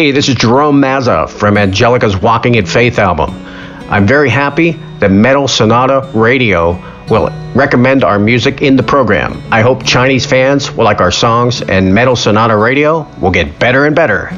Hey, this is Jerome Mazza from Angelica's Walking in Faith album. I'm very happy that Metal Sonata Radio will recommend our music in the program. I hope Chinese fans will like our songs and Metal Sonata Radio will get better and better.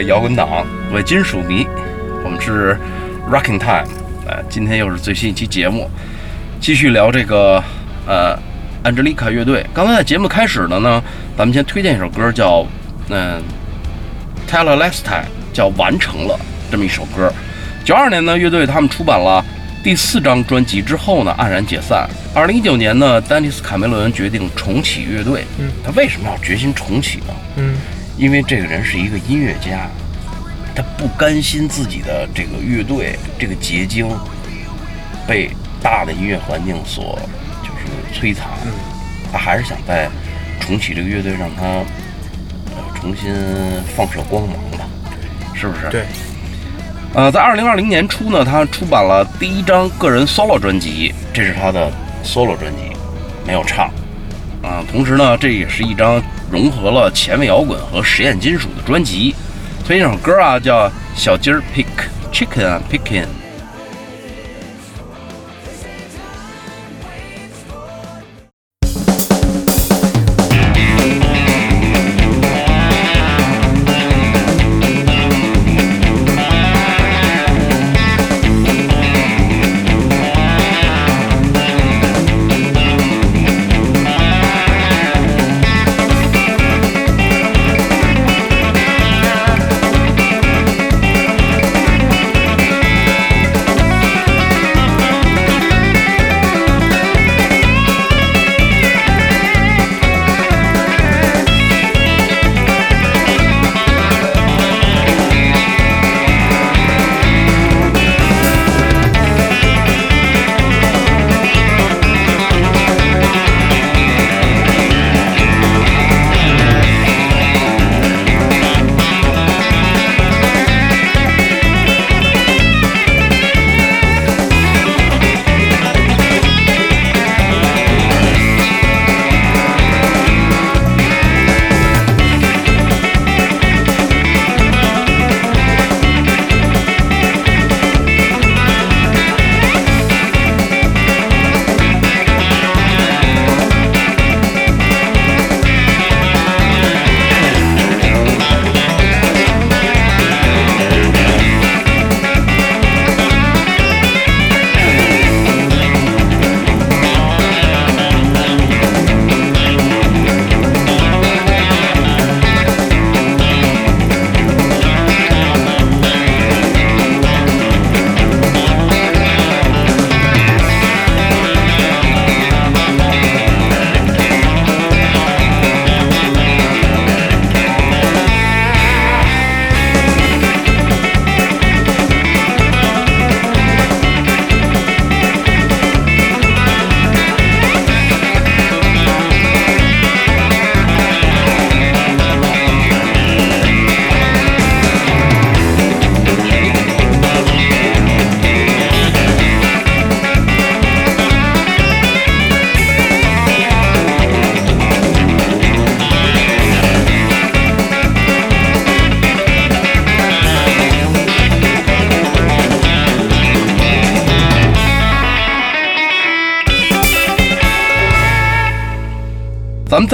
位摇滚党，各位金属迷，我们是 Rocking Time，呃，今天又是最新一期节目，继续聊这个呃 Angelica 乐队。刚才在节目开始的呢，咱们先推荐一首歌，叫嗯 Taylor Last Time，叫完成了这么一首歌。九二年呢，乐队他们出版了第四张专辑之后呢，黯然解散。二零一九年呢，丹尼斯卡梅伦决定重启乐队。嗯，他为什么要决心重启呢？嗯，因为这个人是一个音乐家，他不甘心自己的这个乐队这个结晶被大的音乐环境所就是摧残，嗯他还是想在重启这个乐队，让他呃重新放射光芒吧，是不是？对。呃，在二零二零年初呢，他出版了第一张个人 solo 专辑，这是他的 solo 专辑，没有唱。啊、同时呢，这也是一张融合了前卫摇滚和实验金属的专辑。推荐一首歌啊，叫《小鸡儿 pick chicken picking》。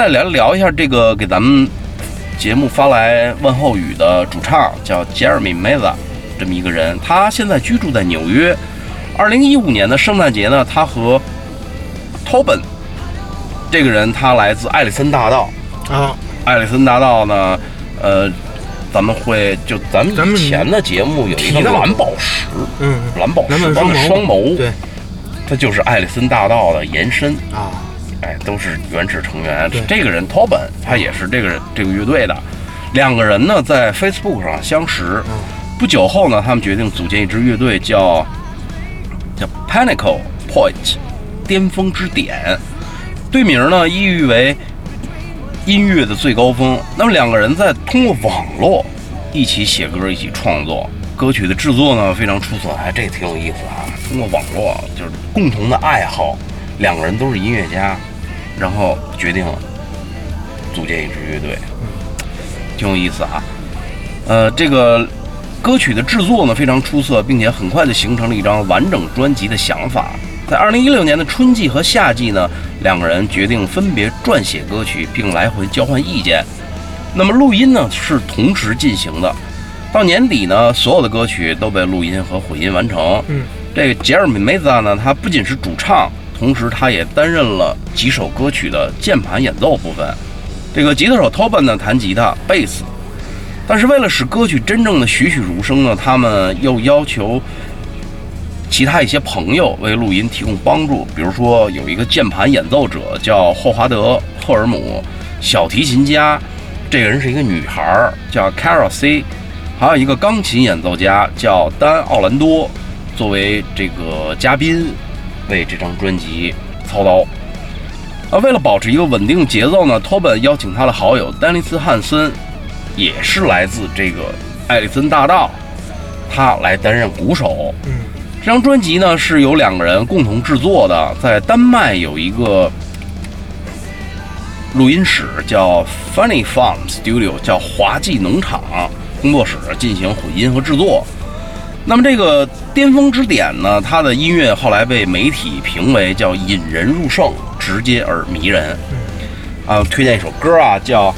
来聊一下这个给咱们节目发来问候语的主唱，叫 Jeremy Meza，这么一个人，他现在居住在纽约。二零一五年的圣诞节呢，他和 Tobin 这个人，他来自艾利森大道。啊，艾利森大道呢，呃，咱们会就咱们以前的节目有一个蓝宝石，嗯，蓝宝石蓝般的双双眸，对它就是艾利森大道的延伸。啊，哎，都是原始成员对。这个人 Tobin，他也是这个人这个乐队的。两个人呢在 Facebook 上相识，嗯不久后呢，他们决定组建一支乐队，叫叫 Pinnacle Point，巅峰之点。队名呢意喻为音乐的最高峰。那么两个人在通过网络一起写歌，一起创作。歌曲的制作呢非常出色，哎，这挺有意思啊。通过网络就是共同的爱好，两个人都是音乐家，然后决定组建一支乐队，挺有意思啊。呃，这个歌曲的制作呢非常出色，并且很快就形成了一张完整专辑的想法。在二零一六年的春季和夏季呢，两个人决定分别撰写歌曲，并来回交换意见。那么录音呢是同时进行的，到年底呢，所有的歌曲都被录音和混音完成。嗯，这个杰尔米梅萨呢，他不仅是主唱，同时他也担任了几首歌曲的键盘演奏部分。这个吉他手 Tobin 呢弹吉他、贝斯，但是为了使歌曲真正的栩栩如生呢，他们又要求其他一些朋友为录音提供帮助。比如说有一个键盘演奏者叫霍华德·赫尔姆，小提琴家。这个人是一个女孩，叫 Carol C，还有一个钢琴演奏家叫丹奥兰多，作为这个嘉宾为这张专辑操刀。啊，为了保持一个稳定节奏呢，Tobin 邀请他的好友丹尼斯汉森，也是来自这个艾利森大道，他来担任鼓手。嗯，这张专辑呢是由两个人共同制作的，在丹麦有一个。录音室叫 Funny Farm Studio，叫滑稽农场工作室进行混音和制作。那么这个巅峰之点呢，它的音乐后来被媒体评为叫引人入胜，直接而迷人。啊，推荐一首歌啊，叫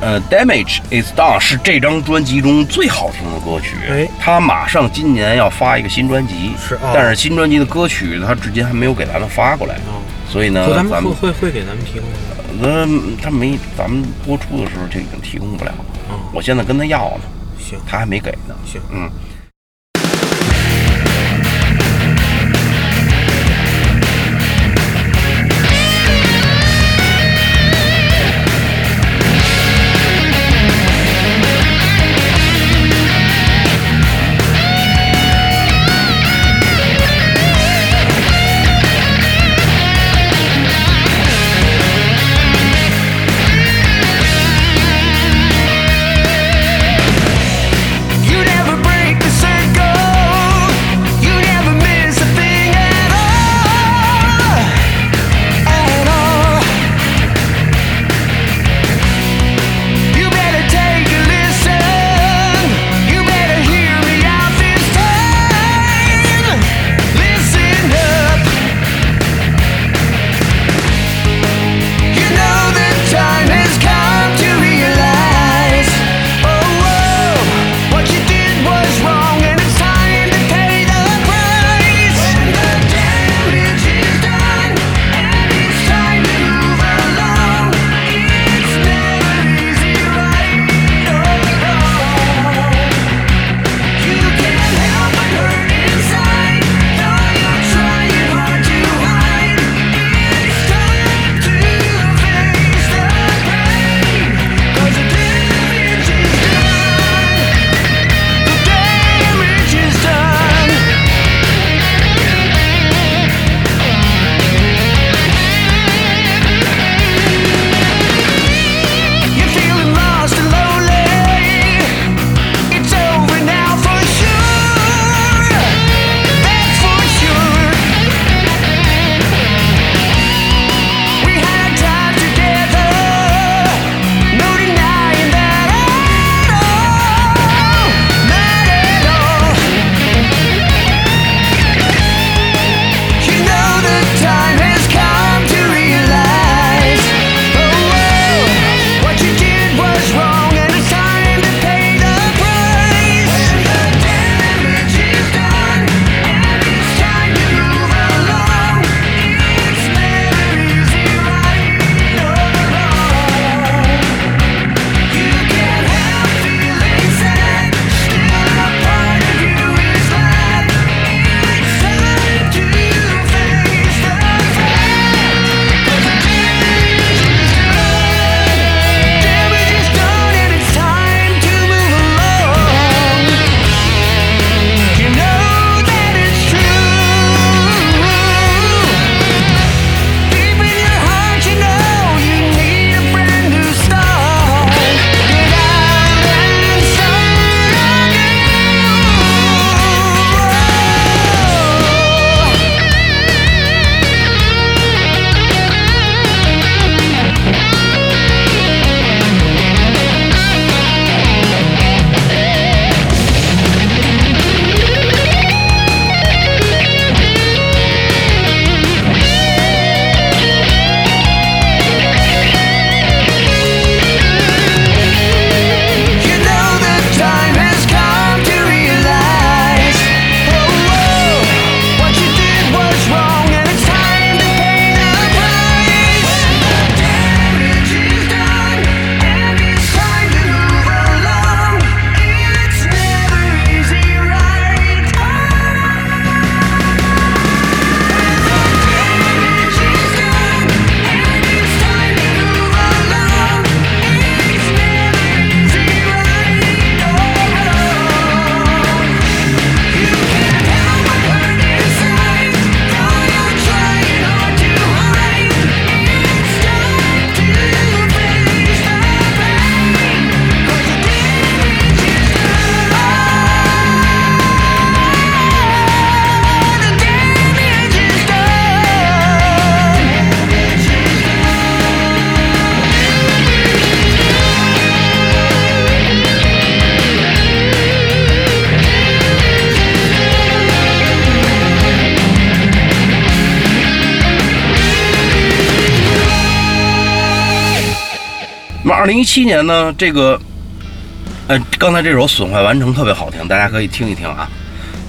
呃 Damage Is Done，是这张专辑中最好听的歌曲。哎，他马上今年要发一个新专辑，是啊，但是新专辑的歌曲他至今还没有给咱们发过来。所以呢，咱们会会会给咱们提供吗？那他没，咱们播出的时候就已经提供不了了。嗯，我现在跟他要呢，行，他还没给呢。行，嗯。二零一七年呢，这个，呃，刚才这首《损坏完成》特别好听，大家可以听一听啊。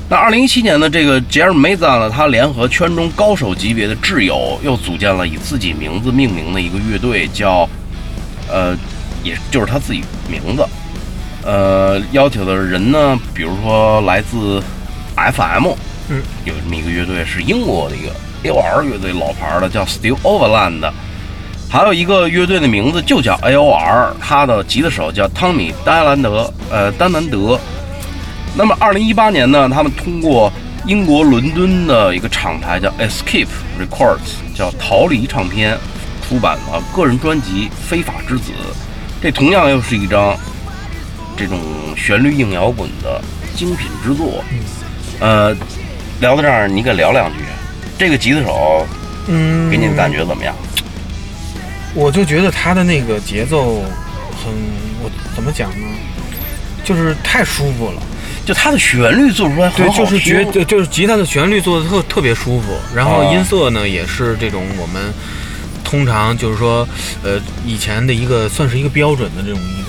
那二零一七年呢，这个杰尔梅扎呢，他联合圈中高手级别的挚友，又组建了以自己名字命名的一个乐队，叫，呃，也就是他自己名字，呃，邀请的人呢，比如说来自 FM，嗯，有这么一个乐队是英国的一个 AOR 乐队，老牌的叫 Still Overland。还有一个乐队的名字就叫 A.O.R，他的吉他手叫汤米·丹兰德，呃，丹兰德。那么，二零一八年呢，他们通过英国伦敦的一个厂牌叫 Escape Records，叫逃离唱片，出版了个人专辑《非法之子》。这同样又是一张这种旋律硬摇滚的精品之作。呃，聊到这儿，你给聊两句，这个吉他手，嗯，给你的感觉怎么样？我就觉得他的那个节奏很，我怎么讲呢？就是太舒服了。就它的旋律做出来很对，好就是觉听就就是吉他的旋律做的特特别舒服，然后哦音色呢也是这种我们通常就是说，呃，以前的一个算是一个标准的这种一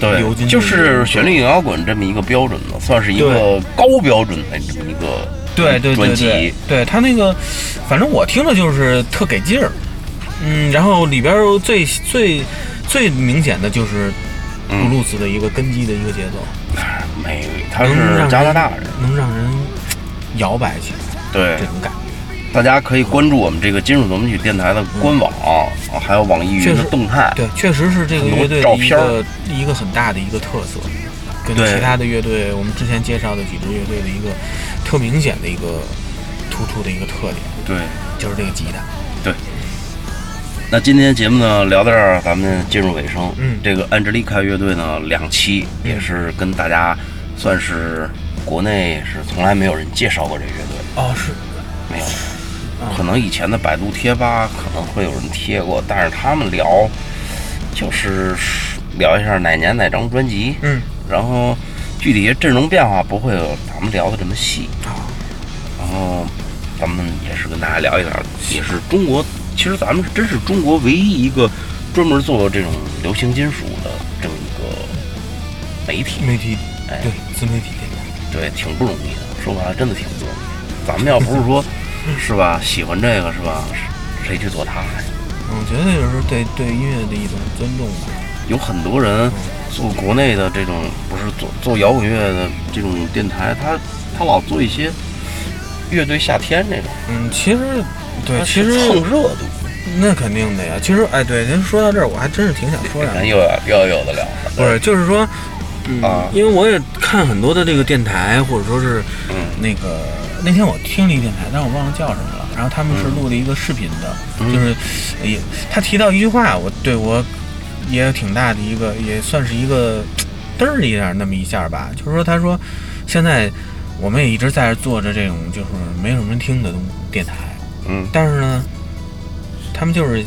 个流对，金就是旋律摇滚这么一个标准的，算是一个高标准的这么一个对对对专对辑。对他那个，反正我听着就是特给劲儿，嗯，然后里边最最最明显的就是布嗯，鲁斯的一个根基的一个节奏，没，他是加拿大人，能让人摇摆起来对。这，种感觉。大家可以关注我们这个金属夺门曲电台的官网，啊还有网易云的动态。对，确实是这个乐队的一个一个很大的一个特色，跟对。其他的乐队，我们之前介绍的几支乐队的一个特明显的一个突出的一个特点，对，就是这个吉他。那今天节目呢聊到这儿，咱们进入尾声。嗯。这个安吉丽卡乐队呢两期也是跟大家算是国内是从来没有人介绍过这个乐队，哦，是，没有。啊。可能以前的百度贴吧可能会有人贴过，但是他们聊就是聊一下哪年哪张专辑，嗯，然后具体阵容变化不会有咱们聊的这么细，啊，然后咱们也是跟大家聊一聊，也是中国，其实咱们真是中国唯一一个专门做这种流行金属的这么一个媒体，媒体，哎对，自媒体。对，挺不容易的。说白了，真的挺不容易。咱们要不是说，是吧，喜欢这个是吧，谁去做它呀？嗯我觉得就是对对音乐的一种尊重吧。有很多人做国内的这种，不是做做摇滚乐的这种电台，他他老做一些乐队夏天这种，嗯，其实对，其实蹭热度。那肯定的呀。其实，哎，对，您说到这儿，我还真是挺想说两句。咱又要又有的聊了，不是，就是说，嗯啊因为我也看很多的这个电台，或者说是嗯那个那天我听了一电台，但我忘了叫什么了。然后他们是录了一个视频的，嗯就是也他提到一句话，我对我也有挺大的一个，也算是一个嘚儿一点那么一下吧。就是说，他说现在我们也一直在这做着这种就是没有什么人听的东电台，嗯，但是呢，他们就是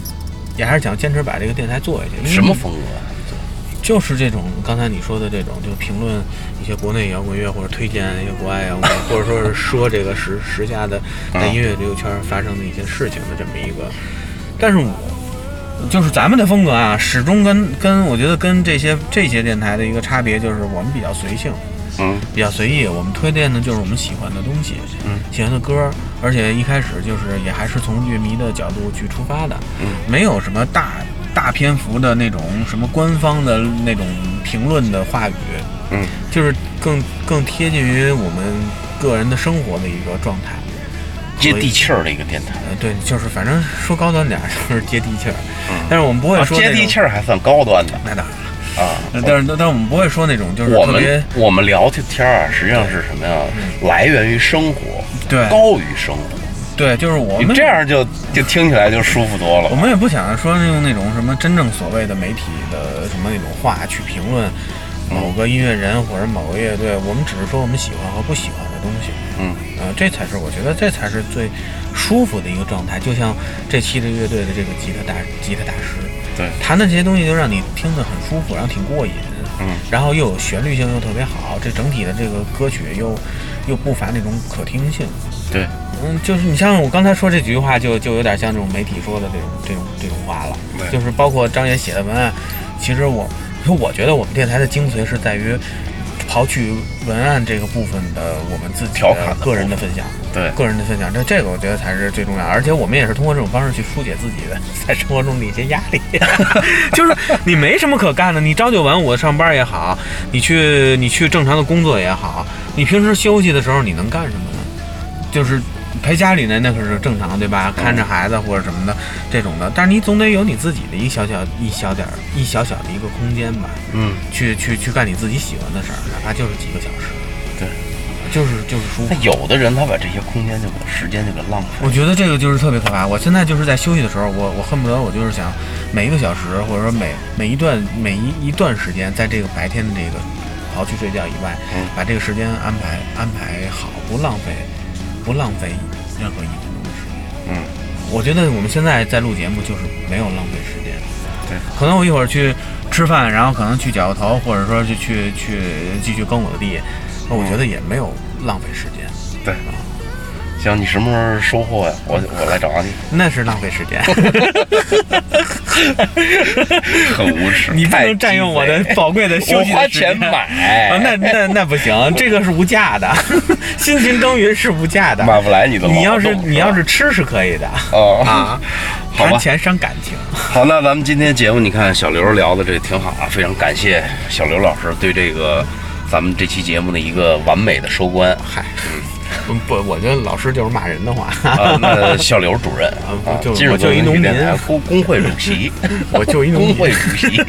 也还是想坚持把这个电台做下去。因为什么风格啊？就是这种刚才你说的这种，就是评论一些国内摇滚乐，或者推荐一些国外摇滚乐，或者说是说这个时时下的 在音乐这个圈发生的一些事情的这么一个。但是我就是咱们的风格啊，始终跟跟我觉得跟这些这些电台的一个差别就是我们比较随性，嗯比较随意。我们推荐的就是我们喜欢的东西，嗯，喜欢的歌，而且一开始就是也还是从乐迷的角度去出发的，嗯，没有什么大大篇幅的那种什么官方的那种评论的话语，嗯，就是更更贴近于我们个人的生活的一个状态。接地气儿的一个电台。呃，对，就是反正说高端点儿就是接地气儿，嗯。但是我们不会啊，说接地气，儿还算高端的。那当啊。但是但是我们不会说那种就是我们我们聊天天儿啊，实际上是什么呀？来源于生活，对高于生活。对，就是我们这样就就听起来就舒服多了我。们也不想说用那种什么真正所谓的媒体的什么那种话去评论某个音乐人或者某个乐队，我们只是说我们喜欢和不喜欢的东西。嗯，呃，这才是我觉得这才是最舒服的一个状态。就像这期的乐队的这个吉他大吉他大师对，弹的这些东西，就让你听得很舒服，然后挺过瘾。嗯，然后又有旋律性又特别好，这整体的这个歌曲又又不乏那种可听性。对，嗯，就是你像我刚才说这几句话就，就有点像这种媒体说的这种这种这种话了，对。就是包括张也写的文案，其其实我，说我觉得我们电台的精髓是在于刨去文案这个部分的我们自己调侃个人的分享，对个人的分享，这这个我觉得才是最重要。而且我们也是通过这种方式去疏解自己的 在生活中的一些压力，就是你没什么可干的，你朝九晚五的上班也好，你去你去正常的工作也好，你平时休息的时候你能干什么呢？就是陪家里呢，那可是正常，对吧？看着孩子或者什么的这种的，但是你总得有你自己的一小小一小点儿一小小的一个空间吧，嗯，去去去干你自己喜欢的事儿，哪怕就是几个小时，对，就是就是舒服那。有的人他把这些空间就给时间就给浪费我觉得这个就是特别可怕。我现在就是在休息的时候，我我恨不得我就是想每一个小时，或者说每每一段每一一段时间，在这个白天的这个刨去睡觉以外，嗯把这个时间安排安排好，不浪费不浪费任何一分钟的时间。嗯，我觉得我们现在在录节目就是没有浪费时间。对，可能我一会儿去吃饭，然后可能去绞个头，或者说就去去继续耕我的地，那我觉得也没有浪费时间。对。行，你什么时候收货呀？我我来找你。那是浪费时间。很无耻，你不能占用我的宝贵的休息的时间花钱买啊，那那那不行，这个是无价的，辛勤耕耘是无价的。买不来你的。你要是吧你要是吃是可以的哦啊，谈钱伤感情。好，那咱们今天节目，你看小刘聊的这个挺好啊，非常感谢小刘老师对这个咱们这期节目的一个完美的收官。嗨，嗯不，我觉得老师就是骂人的话。啊，那小刘主任啊啊，就我就一农民工工会主席，我就一农民工会主席。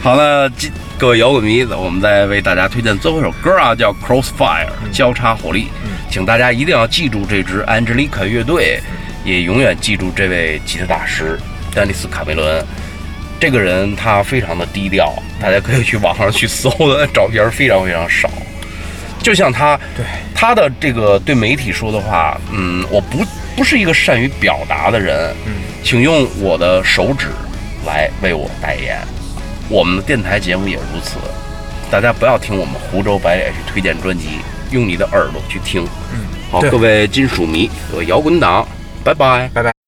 好了，今各位摇滚迷，我们再为大家推荐最后一首歌啊，叫《Crossfire》交叉火力，请大家一定要记住这支 Angelica 乐队，也永远记住这位吉他大师丹尼斯卡梅伦。这个人他非常的低调，大家可以去网上去搜的照片非常非常少。就像他，对他的这个对媒体说的话，嗯，我不不是一个善于表达的人，嗯，请用我的手指来为我代言。我们的电台节目也如此，大家不要听我们湖州白脸去推荐专辑，用你的耳朵去听。嗯，好，各位金属迷，各位摇滚党，拜拜。拜拜。